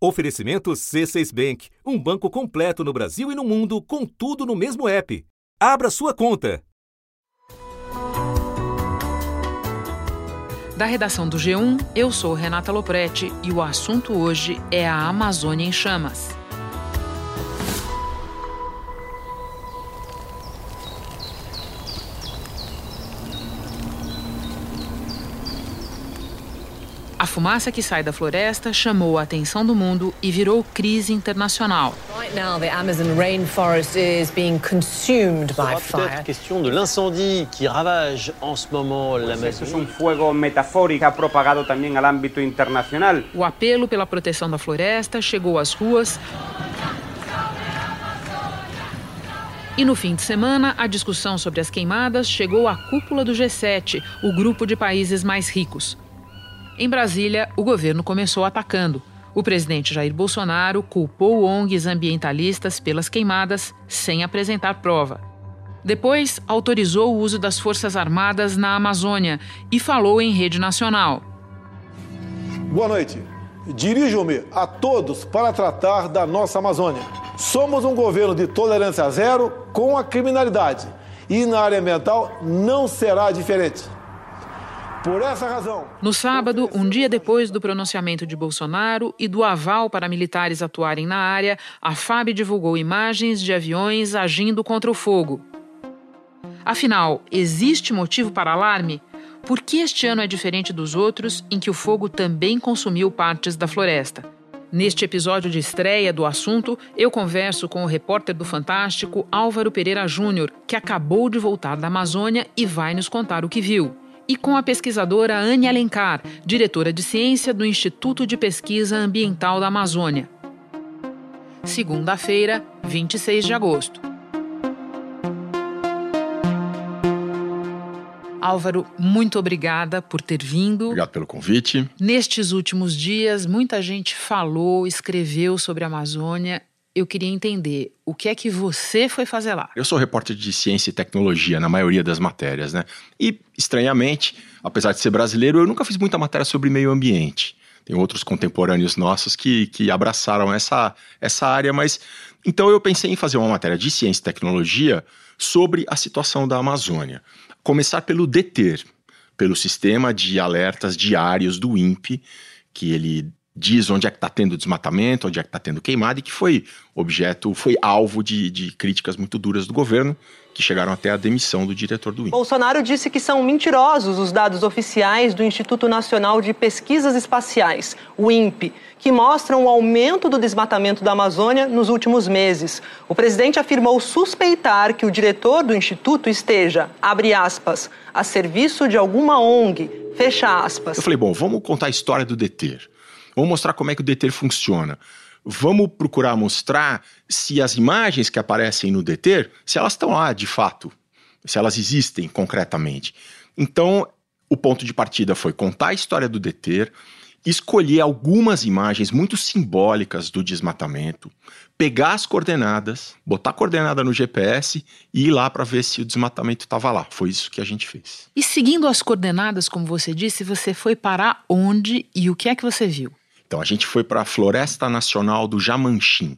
Oferecimento C6 Bank, um banco completo no Brasil e no mundo, com tudo no mesmo app. Abra sua conta. Da redação do G1, eu sou Renata Loprete e o assunto hoje é a Amazônia em chamas. A fumaça que sai da floresta chamou a atenção do mundo e virou crise internacional. Right now, the Amazon rainforest is being consumed by fire. question de l'incendie qui ravage en ce moment Es un fuego metafórico ha propagado también al ámbito internacional. O apelo pela proteção da floresta chegou às ruas. E no fim de semana, a discussão sobre as queimadas chegou à cúpula do G7, o grupo de países mais ricos. Em Brasília, o governo começou atacando. O presidente Jair Bolsonaro culpou ONGs ambientalistas pelas queimadas sem apresentar prova. Depois, autorizou o uso das Forças Armadas na Amazônia e falou em rede nacional. Boa noite. Dirijo-me a todos para tratar da nossa Amazônia. Somos um governo de tolerância zero com a criminalidade e na área ambiental não será diferente. Por essa razão. No sábado, um dia depois do pronunciamento de Bolsonaro e do aval para militares atuarem na área, a FAB divulgou imagens de aviões agindo contra o fogo. Afinal, existe motivo para alarme? Por que este ano é diferente dos outros, em que o fogo também consumiu partes da floresta? Neste episódio de estreia do assunto, eu converso com o repórter do Fantástico Álvaro Pereira Júnior, que acabou de voltar da Amazônia e vai nos contar o que viu e com a pesquisadora Anne Alencar, diretora de ciência do Instituto de Pesquisa Ambiental da Amazônia. Segunda-feira, 26 de agosto. Álvaro, muito obrigada por ter vindo. Obrigado pelo convite. Nestes últimos dias, muita gente falou, escreveu sobre a Amazônia eu queria entender o que é que você foi fazer lá. Eu sou repórter de ciência e tecnologia na maioria das matérias, né? E, estranhamente, apesar de ser brasileiro, eu nunca fiz muita matéria sobre meio ambiente. Tem outros contemporâneos nossos que, que abraçaram essa, essa área, mas. Então eu pensei em fazer uma matéria de ciência e tecnologia sobre a situação da Amazônia. Começar pelo DETER, pelo sistema de alertas diários do INPE, que ele diz onde é que está tendo desmatamento, onde é que está tendo queimada, e que foi objeto, foi alvo de, de críticas muito duras do governo, que chegaram até a demissão do diretor do INPE. Bolsonaro disse que são mentirosos os dados oficiais do Instituto Nacional de Pesquisas Espaciais, o INPE, que mostram o aumento do desmatamento da Amazônia nos últimos meses. O presidente afirmou suspeitar que o diretor do instituto esteja, abre aspas, a serviço de alguma ONG, fecha aspas. Eu falei, bom, vamos contar a história do DETER. Vamos mostrar como é que o DETER funciona. Vamos procurar mostrar se as imagens que aparecem no DETER, se elas estão lá de fato, se elas existem concretamente. Então, o ponto de partida foi contar a história do DETER, escolher algumas imagens muito simbólicas do desmatamento, pegar as coordenadas, botar a coordenada no GPS e ir lá para ver se o desmatamento estava lá. Foi isso que a gente fez. E seguindo as coordenadas, como você disse, você foi parar onde e o que é que você viu? Então a gente foi para a Floresta Nacional do Jamanchim,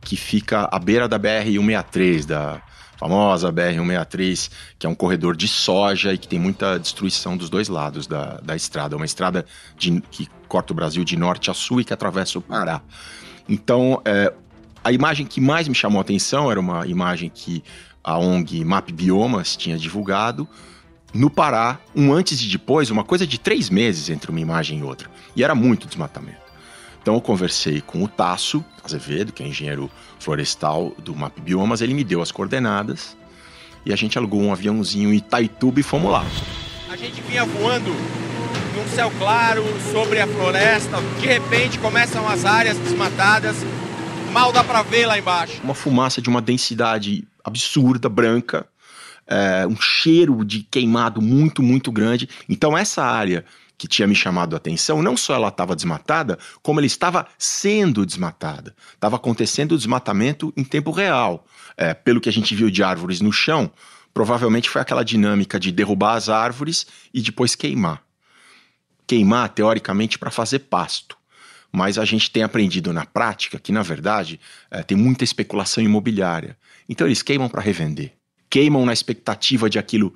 que fica à beira da BR-163, da famosa BR-163, que é um corredor de soja e que tem muita destruição dos dois lados da, da estrada. É uma estrada de, que corta o Brasil de norte a sul e que atravessa o Pará. Então, é, a imagem que mais me chamou a atenção era uma imagem que a ONG Map Biomas tinha divulgado, no Pará, um antes e depois, uma coisa de três meses entre uma imagem e outra. E era muito desmatamento. Então eu conversei com o Tasso Azevedo, que é engenheiro florestal do Map Biomas, ele me deu as coordenadas e a gente alugou um aviãozinho em Itaituba e fomos lá. A gente vinha voando num céu claro sobre a floresta, de repente começam as áreas desmatadas, mal dá para ver lá embaixo. Uma fumaça de uma densidade absurda, branca, é, um cheiro de queimado muito, muito grande. Então, essa área que tinha me chamado a atenção, não só ela estava desmatada, como ela estava sendo desmatada. Estava acontecendo o desmatamento em tempo real. É, pelo que a gente viu de árvores no chão, provavelmente foi aquela dinâmica de derrubar as árvores e depois queimar. Queimar, teoricamente, para fazer pasto. mas a gente tem aprendido na prática que, na verdade, é, tem muita especulação imobiliária. Então eles queimam para revender. Queimam na expectativa de aquilo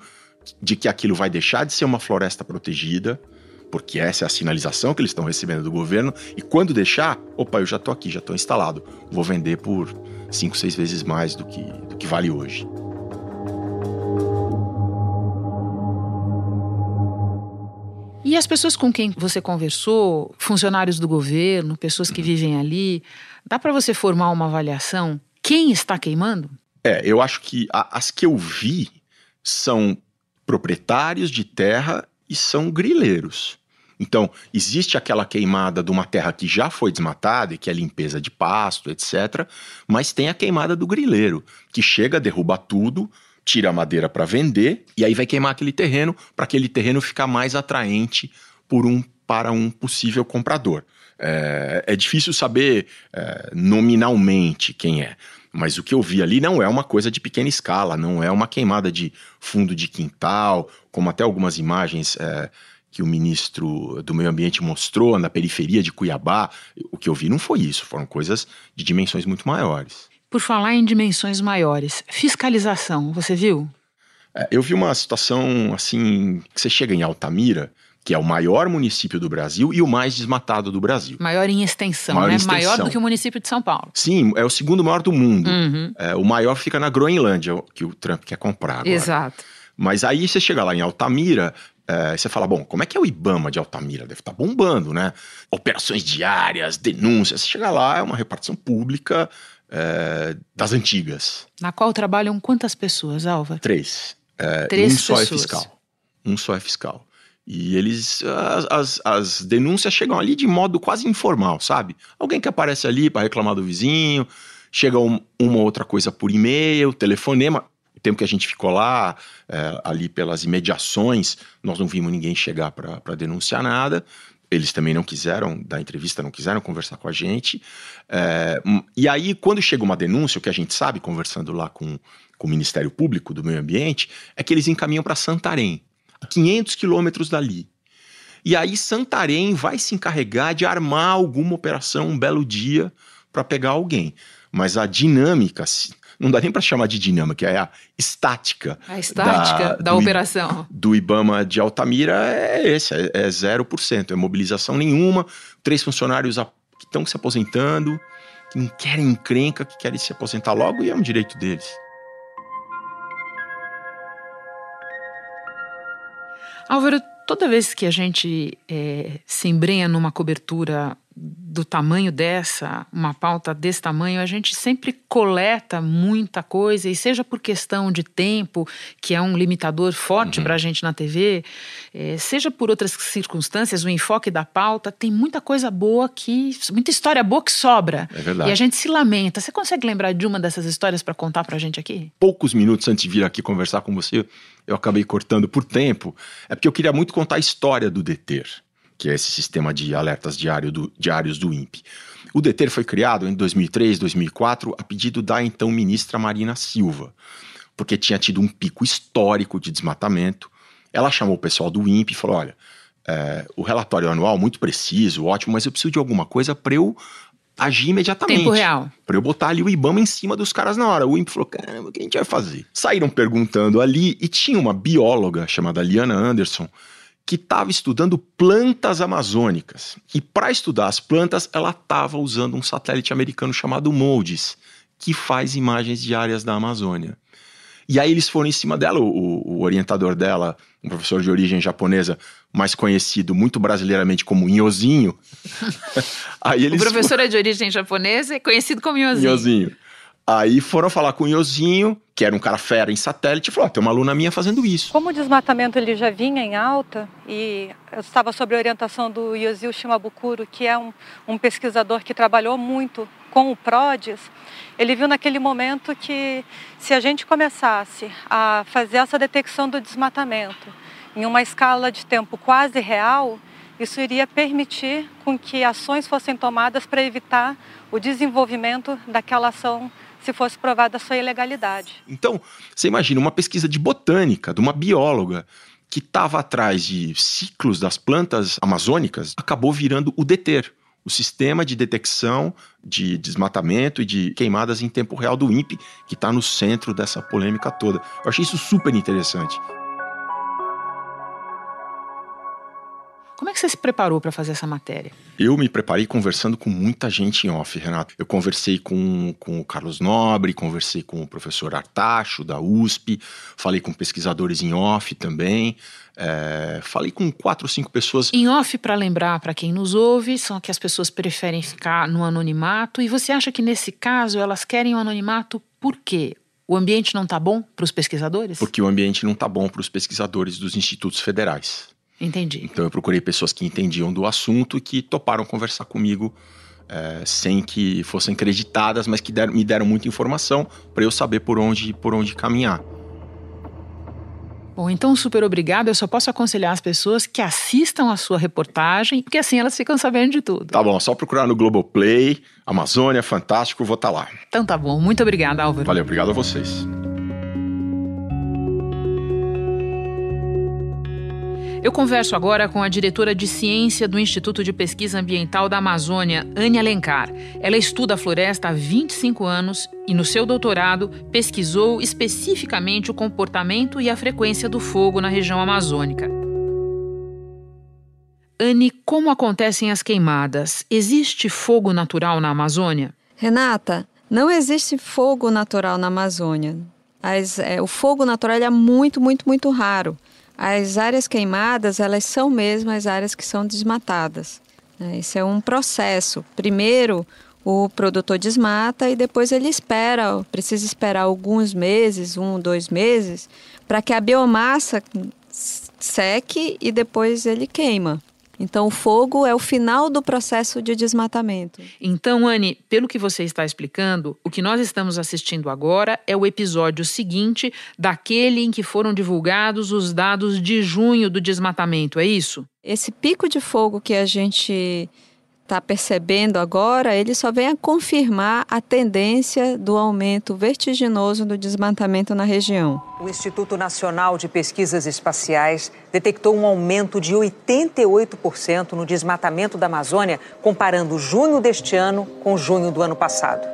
de que aquilo vai deixar de ser uma floresta protegida, porque essa é a sinalização que eles estão recebendo do governo, e quando deixar, opa, eu já estou aqui, já estou instalado, vou vender por cinco, seis vezes mais do que, do que vale hoje. E as pessoas com quem você conversou, funcionários do governo, pessoas que vivem ali, dá para você formar uma avaliação? Quem está queimando? É, eu acho que a, as que eu vi são proprietários de terra e são grileiros. Então, existe aquela queimada de uma terra que já foi desmatada e que é limpeza de pasto, etc. Mas tem a queimada do grileiro, que chega, derruba tudo, tira a madeira para vender e aí vai queimar aquele terreno para aquele terreno ficar mais atraente por um, para um possível comprador. É, é difícil saber é, nominalmente quem é, mas o que eu vi ali não é uma coisa de pequena escala, não é uma queimada de fundo de quintal, como até algumas imagens é, que o ministro do Meio Ambiente mostrou na periferia de Cuiabá. O que eu vi não foi isso, foram coisas de dimensões muito maiores. Por falar em dimensões maiores, fiscalização, você viu? É, eu vi uma situação assim, que você chega em Altamira, que é o maior município do Brasil e o mais desmatado do Brasil. Maior em extensão, maior né? Em extensão. Maior do que o município de São Paulo. Sim, é o segundo maior do mundo. Uhum. É, o maior fica na Groenlândia, que o Trump quer comprar agora. Exato. Mas aí você chega lá em Altamira, é, você fala, bom, como é que é o IBAMA de Altamira? Deve estar tá bombando, né? Operações diárias, denúncias. Você chega lá, é uma repartição pública é, das antigas. Na qual trabalham quantas pessoas, Alva? Três. É, Três um pessoas. só é fiscal. Um só é fiscal. E eles. As, as, as, denúncias chegam ali de modo quase informal, sabe? Alguém que aparece ali para reclamar do vizinho, chega um, uma outra coisa por e-mail, telefonema. O tempo que a gente ficou lá, é, ali pelas imediações, nós não vimos ninguém chegar para denunciar nada. Eles também não quiseram dar entrevista, não quiseram conversar com a gente. É, e aí, quando chega uma denúncia, o que a gente sabe, conversando lá com, com o Ministério Público do Meio Ambiente, é que eles encaminham para Santarém 500 quilômetros dali. E aí Santarém vai se encarregar de armar alguma operação um belo dia para pegar alguém. Mas a dinâmica, não dá nem para chamar de dinâmica, é a estática. A estática da, da do, operação. Do Ibama de Altamira é esse, é, é 0%, é mobilização nenhuma, três funcionários que estão se aposentando, que não querem encrenca, que querem se aposentar logo e é um direito deles. Álvaro, toda vez que a gente é, se embrenha numa cobertura do tamanho dessa, uma pauta desse tamanho, a gente sempre coleta muita coisa, e seja por questão de tempo, que é um limitador forte uhum. para a gente na TV, é, seja por outras circunstâncias, o enfoque da pauta, tem muita coisa boa que. muita história boa que sobra. É verdade. E a gente se lamenta. Você consegue lembrar de uma dessas histórias para contar para a gente aqui? Poucos minutos antes de vir aqui conversar com você, eu acabei cortando por tempo, é porque eu queria muito contar a história do Deter que é esse sistema de alertas diário do, diários do INPE. O DETER foi criado em 2003, 2004, a pedido da então ministra Marina Silva, porque tinha tido um pico histórico de desmatamento. Ela chamou o pessoal do INPE e falou: olha, é, o relatório anual muito preciso, ótimo, mas eu preciso de alguma coisa para eu agir imediatamente. Tempo real. Para eu botar ali o IBAMA em cima dos caras na hora. O INPE falou: caramba, o que a gente vai fazer? Saíram perguntando ali e tinha uma bióloga chamada Liana Anderson que estava estudando plantas amazônicas. E para estudar as plantas, ela estava usando um satélite americano chamado MODIS, que faz imagens de áreas da Amazônia. E aí eles foram em cima dela, o, o orientador dela, um professor de origem japonesa, mais conhecido muito brasileiramente como Nhozinho. aí eles o professor é de origem japonesa e conhecido como Nhozinho. Nhozinho. Aí foram falar com o Iozinho, que era um cara fera em satélite, e falou: ah, tem uma aluna minha fazendo isso. Como o desmatamento ele já vinha em alta, e eu estava sob a orientação do Yozio Shimabukuro, que é um, um pesquisador que trabalhou muito com o PRODES, ele viu naquele momento que se a gente começasse a fazer essa detecção do desmatamento em uma escala de tempo quase real, isso iria permitir com que ações fossem tomadas para evitar o desenvolvimento daquela ação se fosse provada a sua ilegalidade. Então, você imagina uma pesquisa de botânica, de uma bióloga, que estava atrás de ciclos das plantas amazônicas, acabou virando o DETER, o sistema de detecção de desmatamento e de queimadas em tempo real do INPE, que está no centro dessa polêmica toda. Eu achei isso super interessante. Como é que você se preparou para fazer essa matéria? Eu me preparei conversando com muita gente em off, Renato. Eu conversei com, com o Carlos Nobre, conversei com o professor Artacho, da USP, falei com pesquisadores em off também. É, falei com quatro ou cinco pessoas. Em off, para lembrar para quem nos ouve, são que as pessoas preferem ficar no anonimato. E você acha que nesse caso elas querem o anonimato por quê? O ambiente não está bom para os pesquisadores? Porque o ambiente não está bom para os pesquisadores dos institutos federais. Entendi. Então eu procurei pessoas que entendiam do assunto e que toparam conversar comigo é, sem que fossem acreditadas, mas que deram, me deram muita informação para eu saber por onde, por onde caminhar. Bom, então super obrigado. Eu só posso aconselhar as pessoas que assistam a sua reportagem, porque assim elas ficam sabendo de tudo. Tá bom, só procurar no Globoplay, Amazônia, fantástico, vou estar tá lá. Então tá bom. Muito obrigada, Álvaro. Valeu, obrigado a vocês. Eu converso agora com a diretora de ciência do Instituto de Pesquisa Ambiental da Amazônia, Anne Alencar. Ela estuda a floresta há 25 anos e, no seu doutorado, pesquisou especificamente o comportamento e a frequência do fogo na região amazônica. Anne, como acontecem as queimadas? Existe fogo natural na Amazônia? Renata, não existe fogo natural na Amazônia. As, é, o fogo natural é muito, muito, muito raro. As áreas queimadas, elas são mesmo as áreas que são desmatadas. Né? Isso é um processo. Primeiro, o produtor desmata e depois ele espera, precisa esperar alguns meses, um, dois meses, para que a biomassa seque e depois ele queima. Então, o fogo é o final do processo de desmatamento. Então, Anne, pelo que você está explicando, o que nós estamos assistindo agora é o episódio seguinte daquele em que foram divulgados os dados de junho do desmatamento, é isso? Esse pico de fogo que a gente está percebendo agora, ele só vem a confirmar a tendência do aumento vertiginoso do desmatamento na região. O Instituto Nacional de Pesquisas Espaciais detectou um aumento de 88% no desmatamento da Amazônia, comparando junho deste ano com junho do ano passado.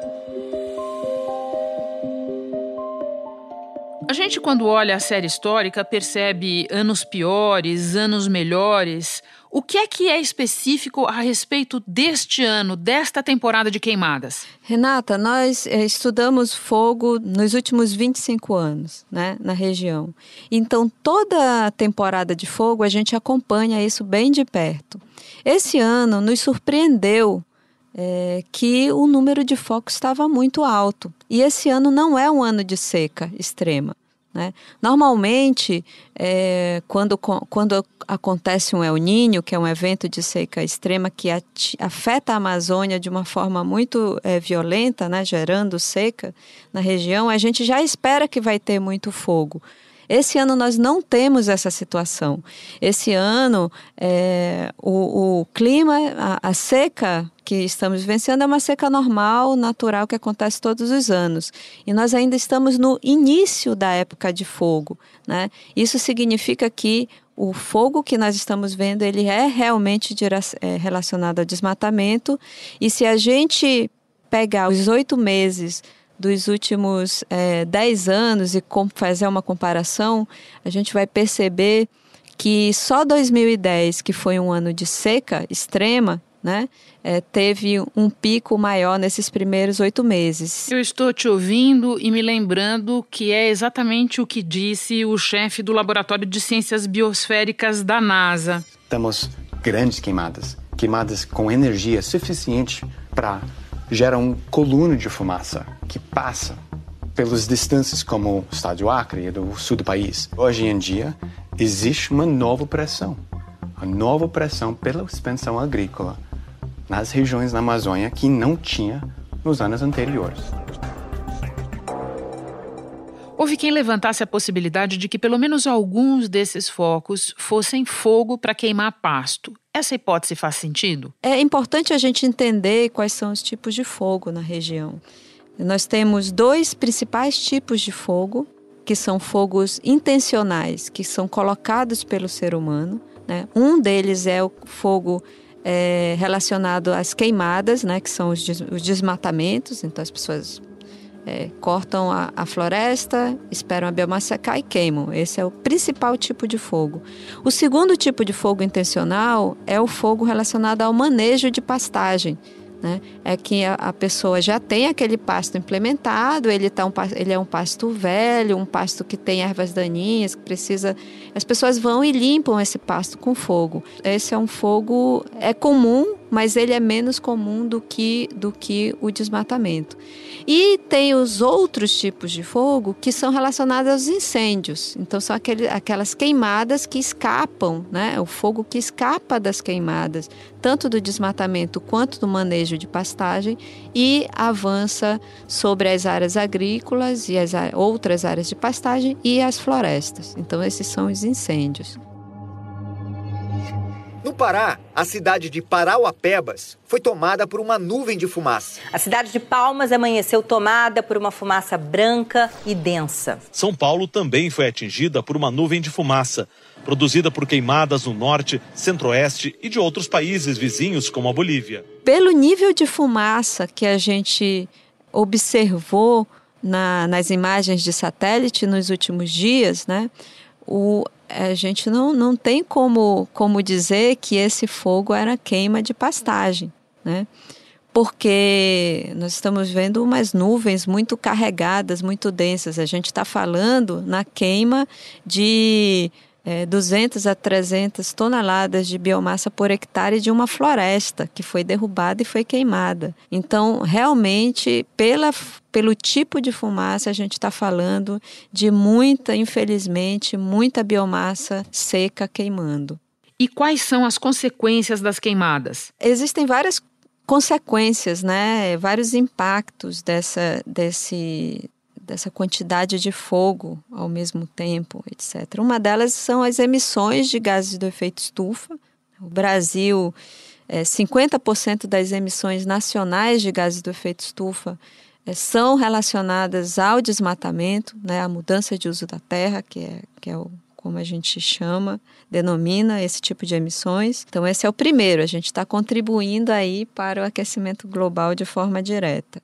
A gente, quando olha a série histórica, percebe anos piores, anos melhores. O que é que é específico a respeito deste ano, desta temporada de queimadas? Renata, nós é, estudamos fogo nos últimos 25 anos, né, na região. Então, toda a temporada de fogo a gente acompanha isso bem de perto. Esse ano nos surpreendeu é, que o número de focos estava muito alto. E esse ano não é um ano de seca extrema. Né? Normalmente, é, quando, quando acontece um El Ninho, que é um evento de seca extrema que afeta a Amazônia de uma forma muito é, violenta, né, gerando seca na região, a gente já espera que vai ter muito fogo. Esse ano nós não temos essa situação. Esse ano, é, o, o, clima, a, a seca que estamos vivenciando é uma seca normal, natural, que acontece todos os anos. E nós ainda estamos no início da época de fogo. Né? Isso significa que o fogo que nós estamos vendo ele é realmente é, relacionado ao desmatamento. E se a gente pegar os oito meses dos últimos é, 10 anos e fazer uma comparação, a gente vai perceber que só 2010, que foi um ano de seca extrema, né, é, teve um pico maior nesses primeiros oito meses. Eu estou te ouvindo e me lembrando que é exatamente o que disse o chefe do Laboratório de Ciências Biosféricas da NASA. Temos grandes queimadas, queimadas com energia suficiente para gera um coluna de fumaça que passa pelas distâncias como o estado do Acre e do sul do país. Hoje em dia, existe uma nova pressão, uma nova pressão pela expansão agrícola nas regiões da Amazônia que não tinha nos anos anteriores. Houve quem levantasse a possibilidade de que pelo menos alguns desses focos fossem fogo para queimar pasto. Essa hipótese faz sentido? É importante a gente entender quais são os tipos de fogo na região. Nós temos dois principais tipos de fogo, que são fogos intencionais, que são colocados pelo ser humano. Né? Um deles é o fogo é relacionado às queimadas, né, que são os, des os desmatamentos. Então, as pessoas é, cortam a, a, floresta, esperam a biomassa secar e queimam. Esse é o principal tipo de fogo. O segundo tipo de fogo intencional é o fogo relacionado ao manejo de pastagem. Né? É que a, pessoa já tem aquele pasto implementado, ele, tá um, ele é um pasto velho, um pasto que tem ervas daninhas, que precisa. As pessoas vão e limpam esse pasto com fogo. Esse é um fogo é comum, mas ele é menos comum do que, do que o desmatamento. E tem os outros tipos de fogo que são relacionados aos incêndios. Então, são aquele, aquelas queimadas que escapam, né? o fogo que escapa das queimadas, tanto do desmatamento quanto do manejo de pastagem, e avança sobre as áreas agrícolas e as outras áreas de pastagem e as florestas. Então, esses são os incêndios. No Pará, a cidade de Parauapebas foi tomada por uma nuvem de fumaça. A cidade de Palmas amanheceu tomada por uma fumaça branca e densa. São Paulo também foi atingida por uma nuvem de fumaça, produzida por queimadas no norte, centro-oeste e de outros países vizinhos, como a Bolívia. Pelo nível de fumaça que a gente observou na, nas imagens de satélite nos últimos dias, né? O, a gente não, não tem como, como dizer que esse fogo era queima de pastagem, né? Porque nós estamos vendo umas nuvens muito carregadas, muito densas. A gente está falando na queima de é, 200 a 300 toneladas de biomassa por hectare de uma floresta que foi derrubada e foi queimada. Então, realmente, pela, pelo tipo de fumaça, a gente está falando de muita, infelizmente, muita biomassa seca queimando. E quais são as consequências das queimadas? Existem várias consequências, né? Vários impactos dessa, desse, dessa quantidade de fogo ao mesmo tempo, etc. Uma delas são as emissões de gases do efeito estufa. O Brasil, é, 50% das emissões nacionais de gases do efeito estufa é, são relacionadas ao desmatamento, né, à mudança de uso da terra, que é, que é o, como a gente chama, denomina esse tipo de emissões. Então, esse é o primeiro, a gente está contribuindo aí para o aquecimento global de forma direta.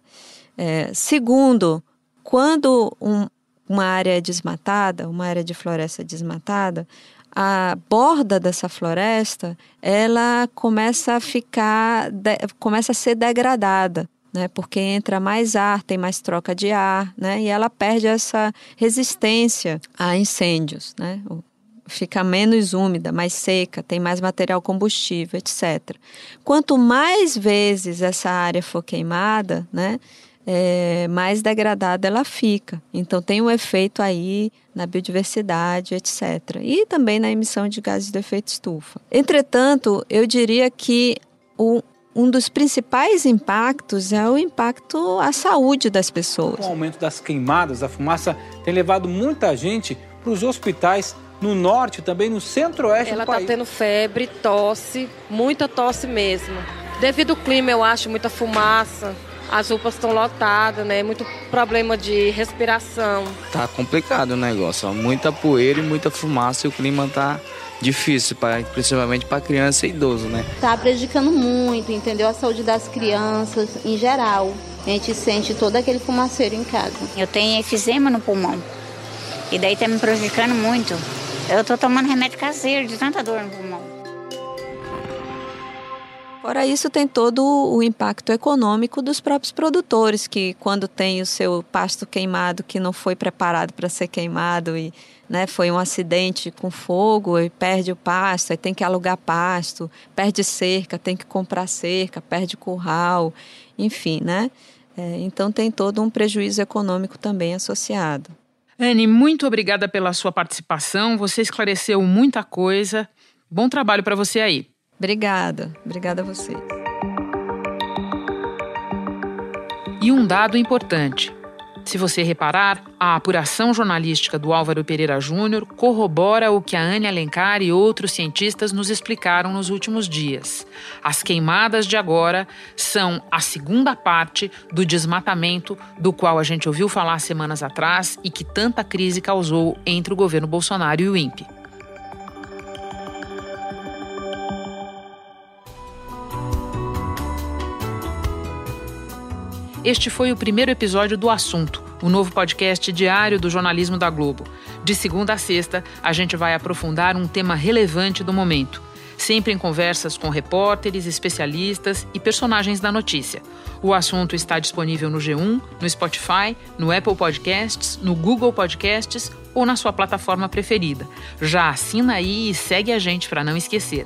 É, segundo, quando um, uma área é desmatada, uma área de floresta desmatada, a borda dessa floresta ela começa a ficar, de, começa a ser degradada. Né, porque entra mais ar, tem mais troca de ar, né, e ela perde essa resistência a incêndios, né, fica menos úmida, mais seca, tem mais material combustível, etc. Quanto mais vezes essa área for queimada, né, é, mais degradada ela fica. Então tem um efeito aí na biodiversidade, etc. E também na emissão de gases de efeito estufa. Entretanto, eu diria que o, um dos principais impactos é o impacto à saúde das pessoas. O aumento das queimadas, da fumaça, tem levado muita gente para os hospitais no norte, também no centro-oeste do tá país. Ela está tendo febre, tosse, muita tosse mesmo. Devido ao clima, eu acho, muita fumaça as UPAs estão lotadas, né? Muito problema de respiração. Tá complicado o negócio, ó. muita poeira e muita fumaça e o clima tá difícil, pra, principalmente para criança e idoso, né? Tá prejudicando muito, entendeu? A saúde das crianças em geral. A gente sente todo aquele fumaceiro em casa. Eu tenho efizema no pulmão. E daí tá me prejudicando muito. Eu tô tomando remédio caseiro de tanta dor no pulmão. Fora isso, tem todo o impacto econômico dos próprios produtores, que quando tem o seu pasto queimado que não foi preparado para ser queimado e né, foi um acidente com fogo e perde o pasto, tem que alugar pasto, perde cerca, tem que comprar cerca, perde curral, enfim, né? É, então tem todo um prejuízo econômico também associado. Anne, muito obrigada pela sua participação. Você esclareceu muita coisa. Bom trabalho para você aí. Obrigada, obrigada a vocês. E um dado importante. Se você reparar, a apuração jornalística do Álvaro Pereira Júnior corrobora o que a Anne Alencar e outros cientistas nos explicaram nos últimos dias. As queimadas de agora são a segunda parte do desmatamento do qual a gente ouviu falar semanas atrás e que tanta crise causou entre o governo Bolsonaro e o INPE. Este foi o primeiro episódio do Assunto, o novo podcast diário do jornalismo da Globo. De segunda a sexta, a gente vai aprofundar um tema relevante do momento sempre em conversas com repórteres, especialistas e personagens da notícia. O assunto está disponível no G1, no Spotify, no Apple Podcasts, no Google Podcasts ou na sua plataforma preferida. Já assina aí e segue a gente para não esquecer.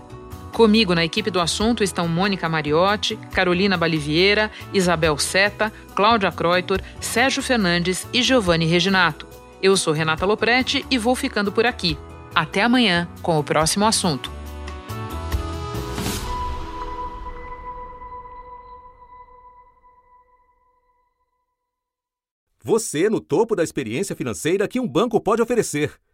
Comigo na equipe do assunto estão Mônica Mariotti, Carolina Baliviera, Isabel Seta, Cláudia Croitor, Sérgio Fernandes e Giovanni Reginato. Eu sou Renata Loprete e vou ficando por aqui. Até amanhã com o próximo assunto. Você no topo da experiência financeira que um banco pode oferecer.